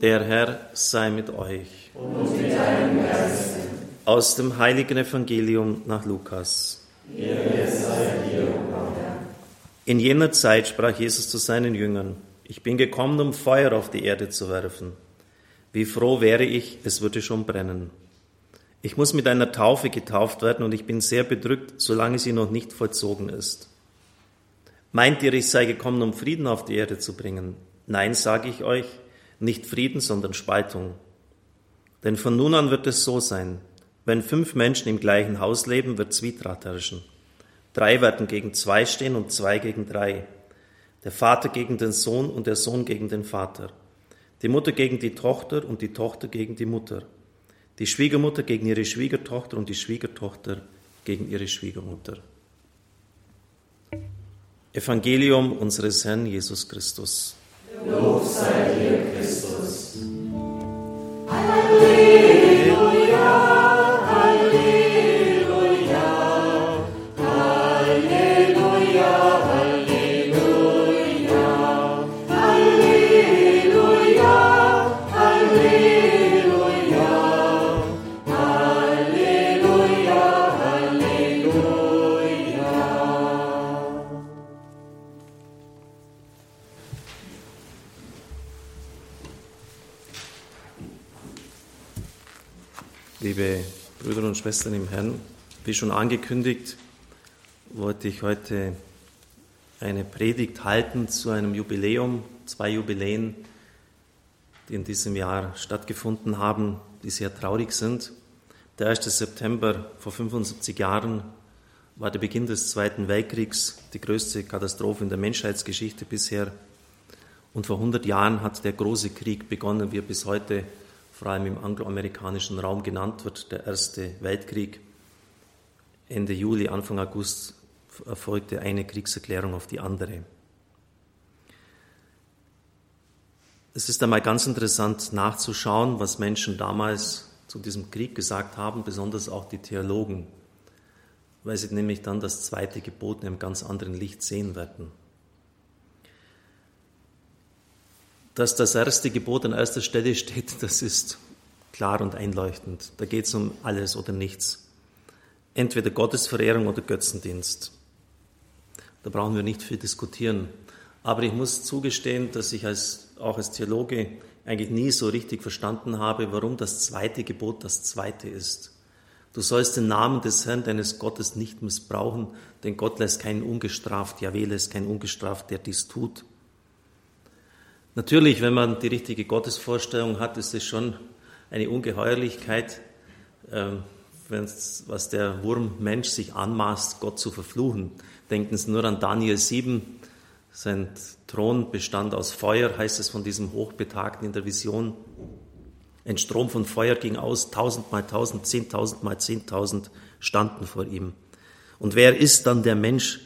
Der Herr sei mit euch. Und mit deinem Geist. Aus dem heiligen Evangelium nach Lukas. In jener Zeit sprach Jesus zu seinen Jüngern, ich bin gekommen, um Feuer auf die Erde zu werfen. Wie froh wäre ich, es würde schon brennen. Ich muss mit einer Taufe getauft werden und ich bin sehr bedrückt, solange sie noch nicht vollzogen ist. Meint ihr, ich sei gekommen, um Frieden auf die Erde zu bringen? Nein, sage ich euch, nicht Frieden, sondern Spaltung. Denn von nun an wird es so sein, wenn fünf Menschen im gleichen Haus leben, wird Zwietracht herrschen. Drei werden gegen zwei stehen und zwei gegen drei. Der Vater gegen den Sohn und der Sohn gegen den Vater. Die Mutter gegen die Tochter und die Tochter gegen die Mutter. Die Schwiegermutter gegen ihre Schwiegertochter und die Schwiegertochter gegen ihre Schwiegermutter. Evangelium unseres Herrn Jesus Christus. Lob sei dir, Christus. Liebe Brüder und Schwestern im Herrn. Wie schon angekündigt, wollte ich heute eine Predigt halten zu einem Jubiläum, zwei Jubiläen, die in diesem Jahr stattgefunden haben, die sehr traurig sind. Der 1. September vor 75 Jahren war der Beginn des Zweiten Weltkriegs, die größte Katastrophe in der Menschheitsgeschichte bisher. Und vor 100 Jahren hat der große Krieg begonnen, wie er bis heute vor allem im angloamerikanischen Raum genannt wird, der Erste Weltkrieg. Ende Juli, Anfang August erfolgte eine Kriegserklärung auf die andere. Es ist einmal ganz interessant nachzuschauen, was Menschen damals zu diesem Krieg gesagt haben, besonders auch die Theologen, weil sie nämlich dann das zweite Gebot in einem ganz anderen Licht sehen werden. Dass das erste Gebot an erster Stelle steht, das ist klar und einleuchtend. Da geht es um alles oder nichts. Entweder Gottesverehrung oder Götzendienst. Da brauchen wir nicht viel diskutieren. Aber ich muss zugestehen, dass ich als, auch als Theologe eigentlich nie so richtig verstanden habe, warum das zweite Gebot das zweite ist. Du sollst den Namen des Herrn, deines Gottes, nicht missbrauchen, denn Gott lässt keinen ungestraft, Jahwe lässt keinen ungestraft, der dies tut. Natürlich, wenn man die richtige Gottesvorstellung hat, ist es schon eine Ungeheuerlichkeit, ähm, was der Wurm Mensch sich anmaßt, Gott zu verfluchen. Denken Sie nur an Daniel 7. Sein Thron bestand aus Feuer, heißt es von diesem Hochbetagten in der Vision. Ein Strom von Feuer ging aus, tausend mal tausend, zehntausend mal zehntausend standen vor ihm. Und wer ist dann der Mensch,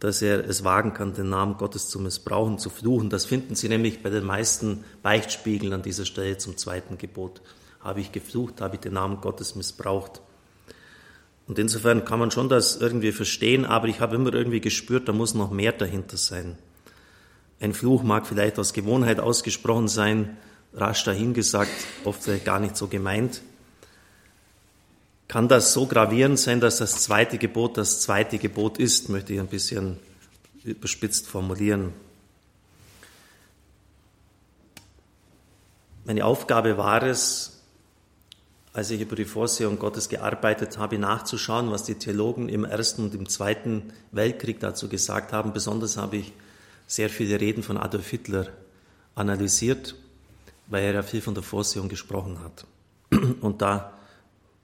dass er es wagen kann, den Namen Gottes zu missbrauchen, zu fluchen. Das finden Sie nämlich bei den meisten Beichtspiegeln an dieser Stelle zum zweiten Gebot. Habe ich geflucht, habe ich den Namen Gottes missbraucht. Und insofern kann man schon das irgendwie verstehen, aber ich habe immer irgendwie gespürt, da muss noch mehr dahinter sein. Ein Fluch mag vielleicht aus Gewohnheit ausgesprochen sein, rasch dahingesagt, oft vielleicht gar nicht so gemeint. Kann das so gravierend sein, dass das zweite Gebot das zweite Gebot ist, möchte ich ein bisschen überspitzt formulieren. Meine Aufgabe war es, als ich über die Vorsehung Gottes gearbeitet habe, nachzuschauen, was die Theologen im Ersten und im Zweiten Weltkrieg dazu gesagt haben. Besonders habe ich sehr viele Reden von Adolf Hitler analysiert, weil er ja viel von der Vorsehung gesprochen hat. Und da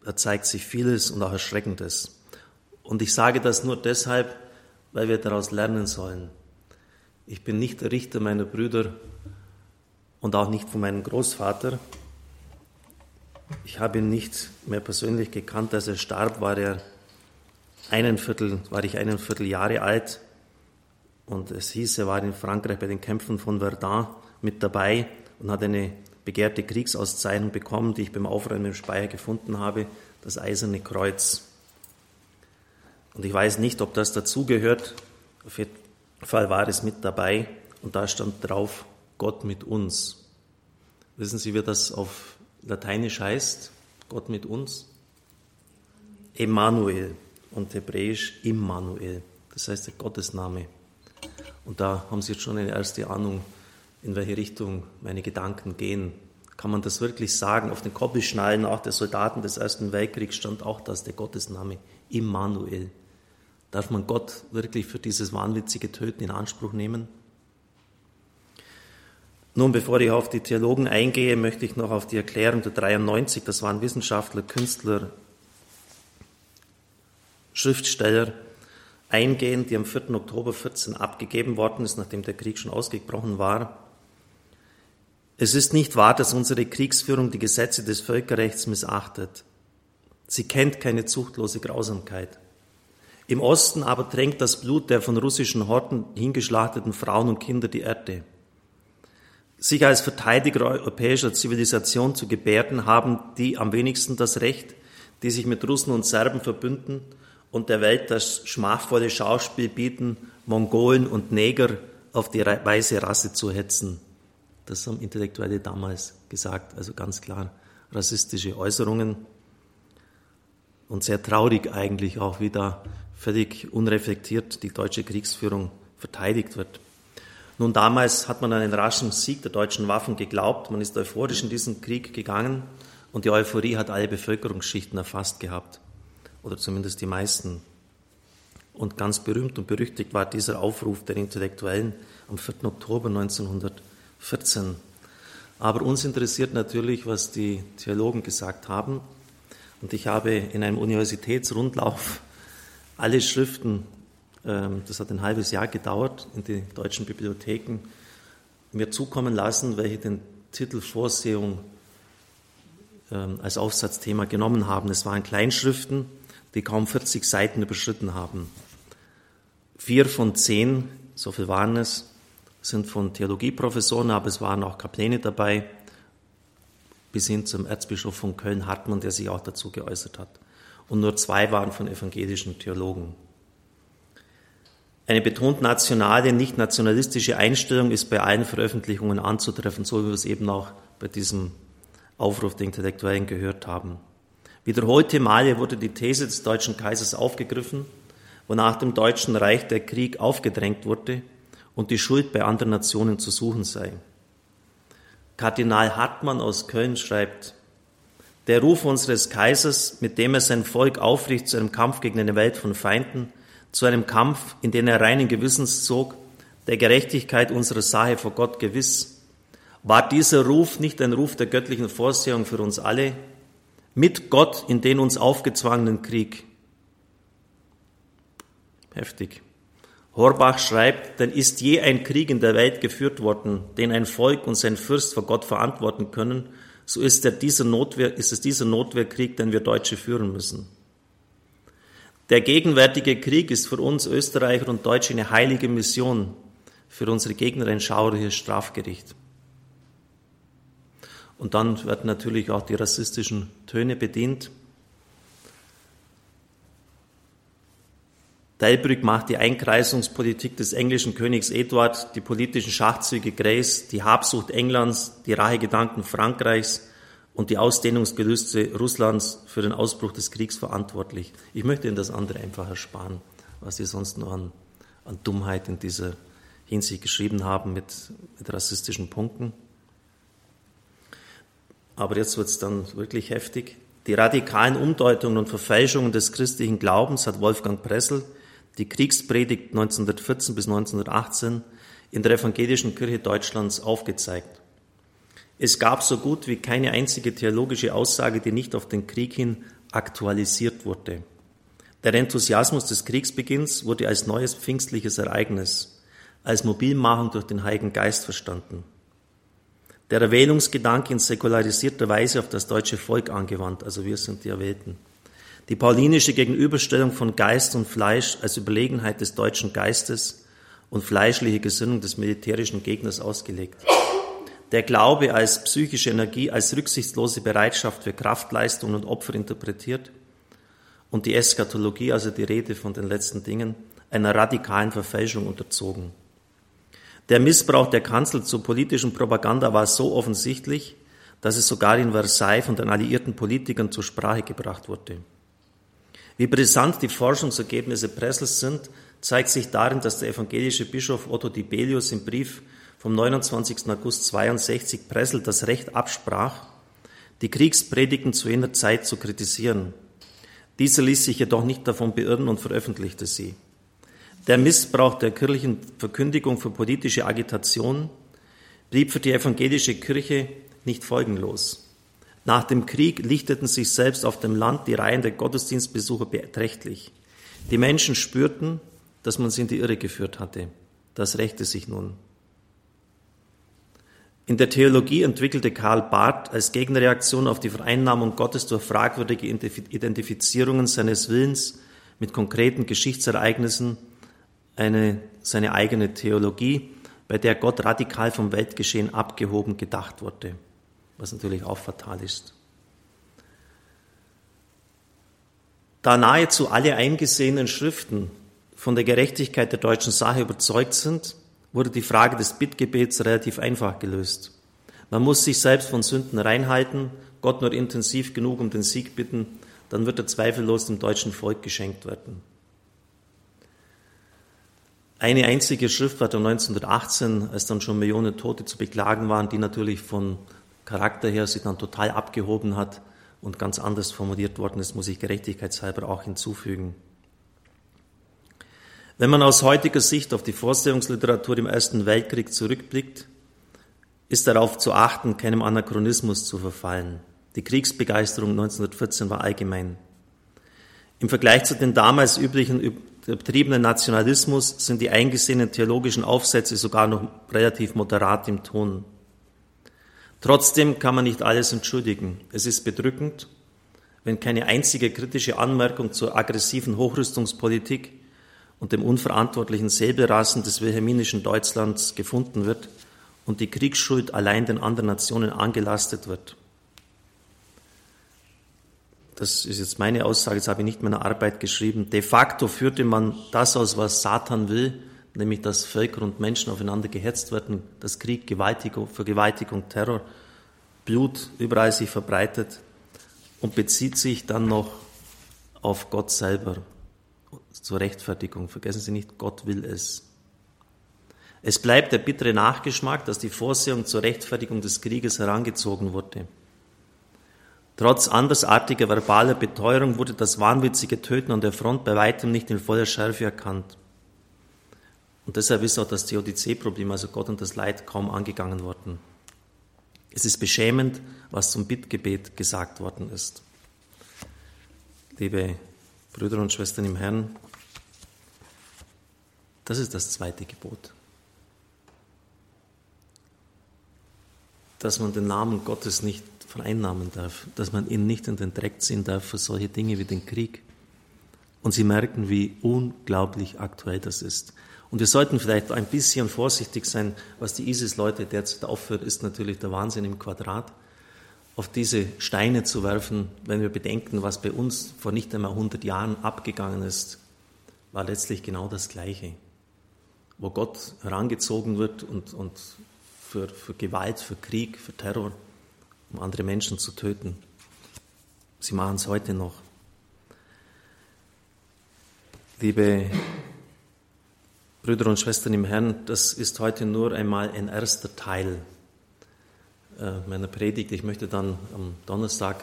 da zeigt sich vieles und auch Erschreckendes. Und ich sage das nur deshalb, weil wir daraus lernen sollen. Ich bin nicht der Richter meiner Brüder und auch nicht von meinem Großvater. Ich habe ihn nicht mehr persönlich gekannt. Als er starb, war er einen Viertel, war ich einen Viertel Jahre alt. Und es hieß, er war in Frankreich bei den Kämpfen von Verdun mit dabei und hat eine begehrte Kriegsauszeichnung bekommen, die ich beim Aufräumen im Speicher gefunden habe, das Eiserne Kreuz. Und ich weiß nicht, ob das dazugehört. Auf jeden Fall war es mit dabei und da stand drauf, Gott mit uns. Wissen Sie, wie das auf Lateinisch heißt? Gott mit uns? Emmanuel und hebräisch Immanuel. Das heißt der Gottesname. Und da haben Sie jetzt schon eine erste Ahnung, in welche Richtung meine Gedanken gehen. Kann man das wirklich sagen? Auf den Koppelschnallen auch der Soldaten des Ersten Weltkriegs stand auch das, der Gottesname Immanuel. Darf man Gott wirklich für dieses wahnwitzige Töten in Anspruch nehmen? Nun, bevor ich auf die Theologen eingehe, möchte ich noch auf die Erklärung der 93, das waren Wissenschaftler, Künstler, Schriftsteller, eingehen, die am 4. Oktober 14 abgegeben worden ist, nachdem der Krieg schon ausgebrochen war. Es ist nicht wahr, dass unsere Kriegsführung die Gesetze des Völkerrechts missachtet. Sie kennt keine zuchtlose Grausamkeit. Im Osten aber tränkt das Blut der von russischen Horten hingeschlachteten Frauen und Kinder die Erde. Sich als Verteidiger europäischer Zivilisation zu gebärden, haben die am wenigsten das Recht, die sich mit Russen und Serben verbünden und der Welt das schmachvolle Schauspiel bieten, Mongolen und Neger auf die weiße Rasse zu hetzen. Das haben Intellektuelle damals gesagt, also ganz klar rassistische Äußerungen. Und sehr traurig eigentlich auch, wie da völlig unreflektiert die deutsche Kriegsführung verteidigt wird. Nun, damals hat man an den raschen Sieg der deutschen Waffen geglaubt, man ist euphorisch in diesen Krieg gegangen und die Euphorie hat alle Bevölkerungsschichten erfasst gehabt, oder zumindest die meisten. Und ganz berühmt und berüchtigt war dieser Aufruf der Intellektuellen am 4. Oktober 1914. Aber uns interessiert natürlich, was die Theologen gesagt haben. Und ich habe in einem Universitätsrundlauf alle Schriften, ähm, das hat ein halbes Jahr gedauert, in die deutschen Bibliotheken mir zukommen lassen, welche den Titel Vorsehung ähm, als Aufsatzthema genommen haben. Es waren Kleinschriften, die kaum 40 Seiten überschritten haben. Vier von zehn, so viel waren es, sind von Theologieprofessoren, aber es waren auch Kapläne dabei, bis hin zum Erzbischof von Köln Hartmann, der sich auch dazu geäußert hat und nur zwei waren von evangelischen Theologen. Eine betont nationale, nicht nationalistische Einstellung ist bei allen Veröffentlichungen anzutreffen, so wie wir es eben auch bei diesem Aufruf der Intellektuellen gehört haben. Wiederholte Male wurde die These des deutschen Kaisers aufgegriffen, wonach dem Deutschen Reich der Krieg aufgedrängt wurde und die Schuld bei anderen Nationen zu suchen sei. Kardinal Hartmann aus Köln schreibt, der Ruf unseres Kaisers, mit dem er sein Volk aufricht zu einem Kampf gegen eine Welt von Feinden, zu einem Kampf, in den er reinen Gewissens zog, der Gerechtigkeit unserer Sache vor Gott gewiss, war dieser Ruf nicht ein Ruf der göttlichen Vorsehung für uns alle, mit Gott in den uns aufgezwangenen Krieg. Heftig. Horbach schreibt, denn ist je ein Krieg in der Welt geführt worden, den ein Volk und sein Fürst vor Gott verantworten können, so ist, dieser Notwehr, ist es dieser Notwehrkrieg, den wir Deutsche führen müssen. Der gegenwärtige Krieg ist für uns Österreicher und Deutsche eine heilige Mission, für unsere Gegner ein schauerliches Strafgericht. Und dann werden natürlich auch die rassistischen Töne bedient. Delbrück macht die Einkreisungspolitik des englischen Königs Eduard, die politischen Schachzüge Grays, die Habsucht Englands, die Rachegedanken Frankreichs und die Ausdehnungsgelüste Russlands für den Ausbruch des Kriegs verantwortlich. Ich möchte Ihnen das andere einfach ersparen, was Sie sonst noch an, an Dummheit in dieser Hinsicht geschrieben haben mit, mit rassistischen Punkten. Aber jetzt wird es dann wirklich heftig. Die radikalen Umdeutungen und Verfälschungen des christlichen Glaubens hat Wolfgang Pressel die Kriegspredigt 1914 bis 1918 in der evangelischen Kirche Deutschlands aufgezeigt. Es gab so gut wie keine einzige theologische Aussage, die nicht auf den Krieg hin aktualisiert wurde. Der Enthusiasmus des Kriegsbeginns wurde als neues pfingstliches Ereignis, als Mobilmachung durch den Heiligen Geist verstanden. Der Erwählungsgedanke in säkularisierter Weise auf das deutsche Volk angewandt, also wir sind die Erwählten. Die paulinische Gegenüberstellung von Geist und Fleisch als Überlegenheit des deutschen Geistes und fleischliche Gesinnung des militärischen Gegners ausgelegt. Der Glaube als psychische Energie, als rücksichtslose Bereitschaft für Kraftleistung und Opfer interpretiert und die Eschatologie, also die Rede von den letzten Dingen, einer radikalen Verfälschung unterzogen. Der Missbrauch der Kanzel zur politischen Propaganda war so offensichtlich, dass es sogar in Versailles von den alliierten Politikern zur Sprache gebracht wurde. Wie brisant die Forschungsergebnisse Pressels sind, zeigt sich darin, dass der evangelische Bischof Otto Dibelius im Brief vom 29. August 62 Pressel das Recht absprach, die Kriegspredigten zu jener Zeit zu kritisieren. Dieser ließ sich jedoch nicht davon beirren und veröffentlichte sie. Der Missbrauch der kirchlichen Verkündigung für politische Agitation blieb für die evangelische Kirche nicht folgenlos. Nach dem Krieg lichteten sich selbst auf dem Land die Reihen der Gottesdienstbesucher beträchtlich. Die Menschen spürten, dass man sie in die Irre geführt hatte. Das rächte sich nun. In der Theologie entwickelte Karl Barth als Gegenreaktion auf die Vereinnahmung Gottes durch fragwürdige Identifizierungen seines Willens mit konkreten Geschichtsereignissen eine, seine eigene Theologie, bei der Gott radikal vom Weltgeschehen abgehoben gedacht wurde, was natürlich auch fatal ist. Da nahezu alle eingesehenen Schriften von der Gerechtigkeit der deutschen Sache überzeugt sind, wurde die Frage des Bittgebets relativ einfach gelöst. Man muss sich selbst von Sünden reinhalten, Gott nur intensiv genug um den Sieg bitten, dann wird er zweifellos dem deutschen Volk geschenkt werden. Eine einzige Schrift war 1918, als dann schon Millionen Tote zu beklagen waren, die natürlich von Charakter her sich dann total abgehoben hat und ganz anders formuliert worden ist, muss ich gerechtigkeitshalber auch hinzufügen. Wenn man aus heutiger Sicht auf die Vorstellungsliteratur im Ersten Weltkrieg zurückblickt, ist darauf zu achten, keinem Anachronismus zu verfallen. Die Kriegsbegeisterung 1914 war allgemein. Im Vergleich zu den damals üblichen übertriebenen Nationalismus sind die eingesehenen theologischen Aufsätze sogar noch relativ moderat im Ton. Trotzdem kann man nicht alles entschuldigen. Es ist bedrückend, wenn keine einzige kritische Anmerkung zur aggressiven Hochrüstungspolitik und dem unverantwortlichen Säbelrasen des wilhelminischen Deutschlands gefunden wird und die Kriegsschuld allein den anderen Nationen angelastet wird. Das ist jetzt meine Aussage, das habe ich nicht in meiner Arbeit geschrieben. De facto führte man das aus, was Satan will, nämlich dass Völker und Menschen aufeinander gehetzt werden, dass Krieg, Gewaltigung, Vergewaltigung, Terror, Blut überall sich verbreitet und bezieht sich dann noch auf Gott selber zur Rechtfertigung. Vergessen Sie nicht, Gott will es. Es bleibt der bittere Nachgeschmack, dass die Vorsehung zur Rechtfertigung des Krieges herangezogen wurde. Trotz andersartiger verbaler Beteuerung wurde das wahnwitzige Töten an der Front bei weitem nicht in voller Schärfe erkannt. Und deshalb ist auch das Theodizee-Problem, also Gott und das Leid, kaum angegangen worden. Es ist beschämend, was zum Bittgebet gesagt worden ist. Liebe Brüder und Schwestern im Herrn, das ist das zweite Gebot. Dass man den Namen Gottes nicht vereinnahmen darf, dass man ihn nicht in den Dreck ziehen darf für solche Dinge wie den Krieg. Und Sie merken, wie unglaublich aktuell das ist. Und wir sollten vielleicht ein bisschen vorsichtig sein, was die ISIS-Leute derzeit aufführt, ist natürlich der Wahnsinn im Quadrat. Auf diese Steine zu werfen, wenn wir bedenken, was bei uns vor nicht einmal 100 Jahren abgegangen ist, war letztlich genau das Gleiche. Wo Gott herangezogen wird und, und für, für Gewalt, für Krieg, für Terror um andere Menschen zu töten. Sie machen es heute noch. Liebe Brüder und Schwestern im Herrn, das ist heute nur einmal ein erster Teil äh, meiner Predigt. Ich möchte dann am Donnerstag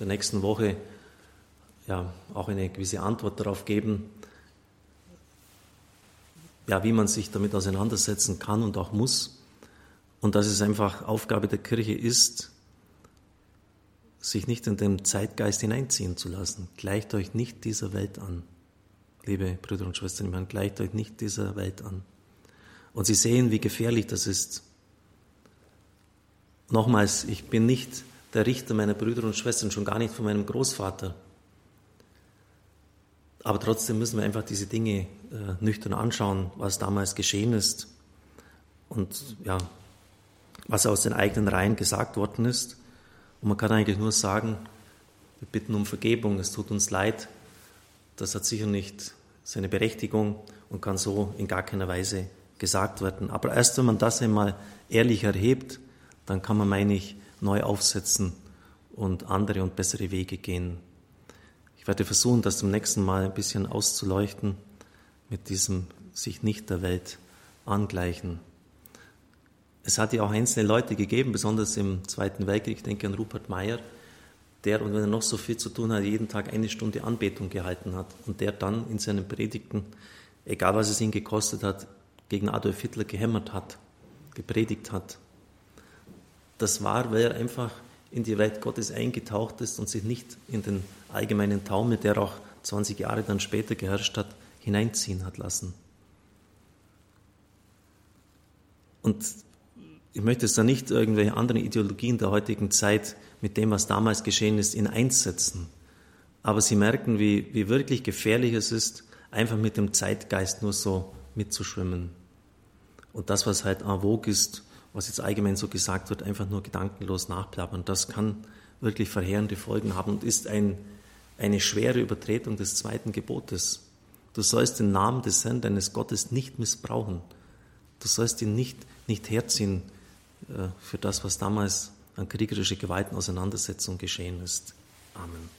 der nächsten Woche ja auch eine gewisse Antwort darauf geben, ja, wie man sich damit auseinandersetzen kann und auch muss. Und dass es einfach Aufgabe der Kirche ist, sich nicht in den Zeitgeist hineinziehen zu lassen. Gleicht euch nicht dieser Welt an. Liebe Brüder und Schwestern im Herrn, gleicht euch nicht dieser Welt an. Und Sie sehen, wie gefährlich das ist. Nochmals, ich bin nicht der Richter meiner Brüder und Schwestern, schon gar nicht von meinem Großvater. Aber trotzdem müssen wir einfach diese Dinge äh, nüchtern anschauen, was damals geschehen ist und ja, was aus den eigenen Reihen gesagt worden ist. Und man kann eigentlich nur sagen, wir bitten um Vergebung, es tut uns leid. Das hat sicher nicht seine Berechtigung und kann so in gar keiner Weise gesagt werden. Aber erst wenn man das einmal ehrlich erhebt, dann kann man, meine ich, neu aufsetzen und andere und bessere Wege gehen. Ich werde versuchen, das zum nächsten Mal ein bisschen auszuleuchten mit diesem sich nicht der Welt angleichen. Es hat ja auch einzelne Leute gegeben, besonders im Zweiten Weltkrieg, ich denke an Rupert Meyer, der, und wenn er noch so viel zu tun hat, jeden Tag eine Stunde Anbetung gehalten hat und der dann in seinen Predigten, egal was es ihn gekostet hat, gegen Adolf Hitler gehämmert hat, gepredigt hat. Das war, weil er einfach in die Welt Gottes eingetaucht ist und sich nicht in den allgemeinen Taumel, der auch 20 Jahre dann später geherrscht hat, hineinziehen hat lassen. Und ich möchte es da nicht irgendwelche anderen Ideologien der heutigen Zeit mit dem, was damals geschehen ist, in eins setzen. Aber Sie merken, wie, wie wirklich gefährlich es ist, einfach mit dem Zeitgeist nur so mitzuschwimmen. Und das, was halt en vogue ist, was jetzt allgemein so gesagt wird, einfach nur gedankenlos nachplappern, das kann wirklich verheerende Folgen haben und ist ein, eine schwere Übertretung des zweiten Gebotes. Du sollst den Namen des Herrn, deines Gottes, nicht missbrauchen. Du sollst ihn nicht, nicht herziehen äh, für das, was damals an kriegerische Gewaltenauseinandersetzung geschehen ist. Amen.